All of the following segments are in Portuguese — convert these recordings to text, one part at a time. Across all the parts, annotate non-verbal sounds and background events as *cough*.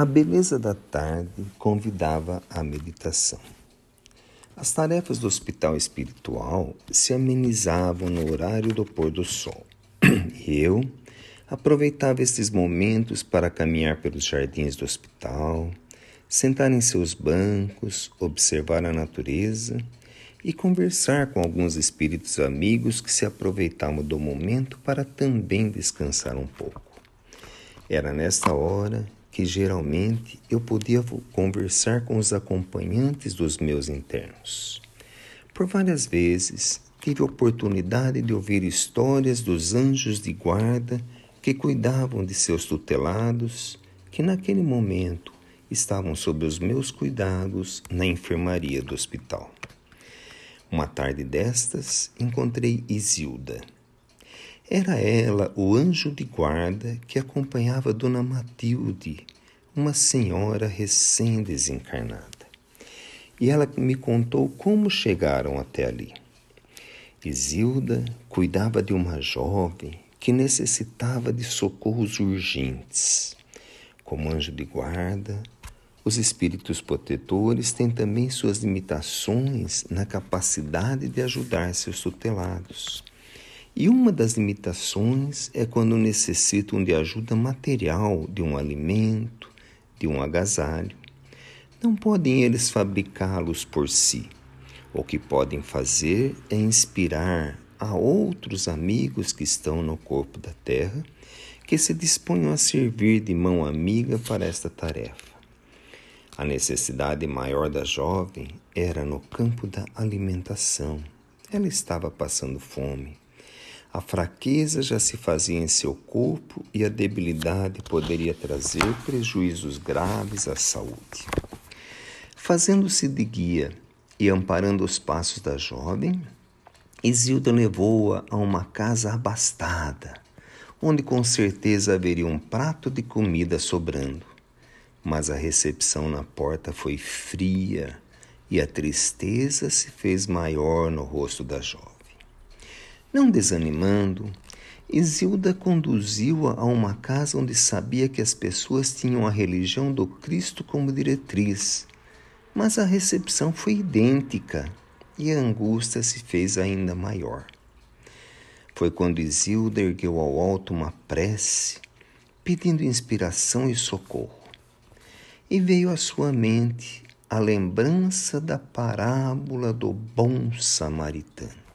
A beleza da tarde convidava à meditação. As tarefas do hospital espiritual se amenizavam no horário do pôr do sol. *clears throat* Eu aproveitava estes momentos para caminhar pelos jardins do hospital, sentar em seus bancos, observar a natureza e conversar com alguns espíritos amigos que se aproveitavam do momento para também descansar um pouco. Era nesta hora que geralmente eu podia conversar com os acompanhantes dos meus internos. Por várias vezes tive a oportunidade de ouvir histórias dos anjos de guarda que cuidavam de seus tutelados, que naquele momento estavam sob os meus cuidados na enfermaria do hospital. Uma tarde destas encontrei Isilda era ela o anjo de guarda que acompanhava Dona Matilde, uma senhora recém-desencarnada. E ela me contou como chegaram até ali. Isilda cuidava de uma jovem que necessitava de socorros urgentes. Como anjo de guarda, os espíritos protetores têm também suas limitações na capacidade de ajudar seus tutelados. E uma das limitações é quando necessitam de ajuda material, de um alimento, de um agasalho. Não podem eles fabricá-los por si. O que podem fazer é inspirar a outros amigos que estão no corpo da terra que se disponham a servir de mão amiga para esta tarefa. A necessidade maior da jovem era no campo da alimentação. Ela estava passando fome. A fraqueza já se fazia em seu corpo e a debilidade poderia trazer prejuízos graves à saúde. Fazendo-se de guia e amparando os passos da jovem, Isilda levou-a a uma casa abastada, onde com certeza haveria um prato de comida sobrando. Mas a recepção na porta foi fria e a tristeza se fez maior no rosto da jovem. Não desanimando, Isilda conduziu-a a uma casa onde sabia que as pessoas tinham a religião do Cristo como diretriz, mas a recepção foi idêntica e a angústia se fez ainda maior. Foi quando Isilda ergueu ao alto uma prece, pedindo inspiração e socorro. E veio à sua mente a lembrança da parábola do bom samaritano.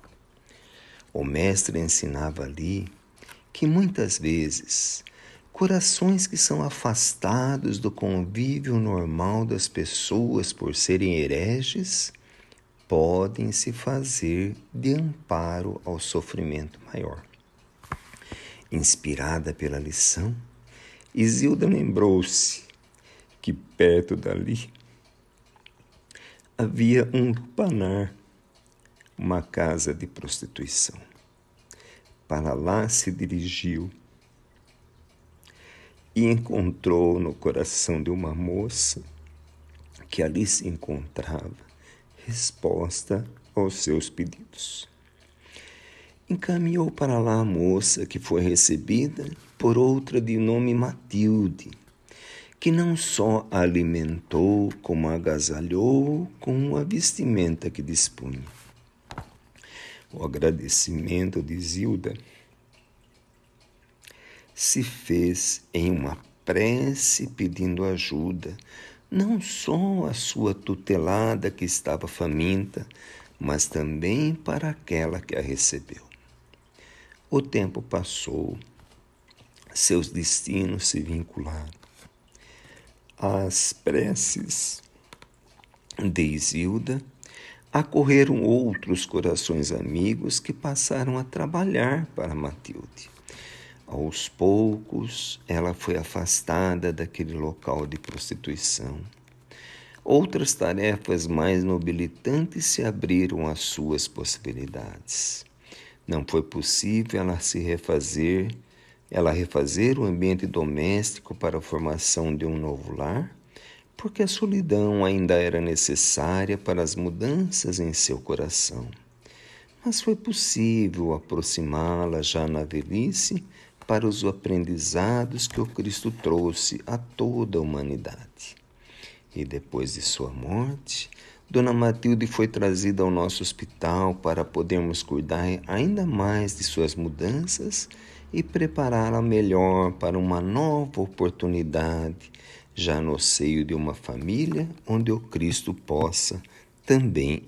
O mestre ensinava ali que muitas vezes corações que são afastados do convívio normal das pessoas por serem hereges podem se fazer de amparo ao sofrimento maior. Inspirada pela lição, Isilda lembrou-se que perto dali havia um lupanar uma casa de prostituição. Para lá se dirigiu e encontrou no coração de uma moça que ali se encontrava resposta aos seus pedidos. Encaminhou para lá a moça que foi recebida por outra de nome Matilde, que não só a alimentou, como agasalhou com a vestimenta que dispunha. O agradecimento de Zilda se fez em uma prece pedindo ajuda, não só à sua tutelada que estava faminta, mas também para aquela que a recebeu. O tempo passou, seus destinos se vincularam. As preces de Isilda acorreram outros corações amigos que passaram a trabalhar para Matilde. Aos poucos, ela foi afastada daquele local de prostituição. Outras tarefas mais nobilitantes se abriram às suas possibilidades. Não foi possível ela se refazer, ela refazer o ambiente doméstico para a formação de um novo lar, porque a solidão ainda era necessária para as mudanças em seu coração. Mas foi possível aproximá-la já na velhice para os aprendizados que o Cristo trouxe a toda a humanidade. E depois de sua morte, Dona Matilde foi trazida ao nosso hospital para podermos cuidar ainda mais de suas mudanças e prepará-la melhor para uma nova oportunidade, já no seio de uma família onde o Cristo possa também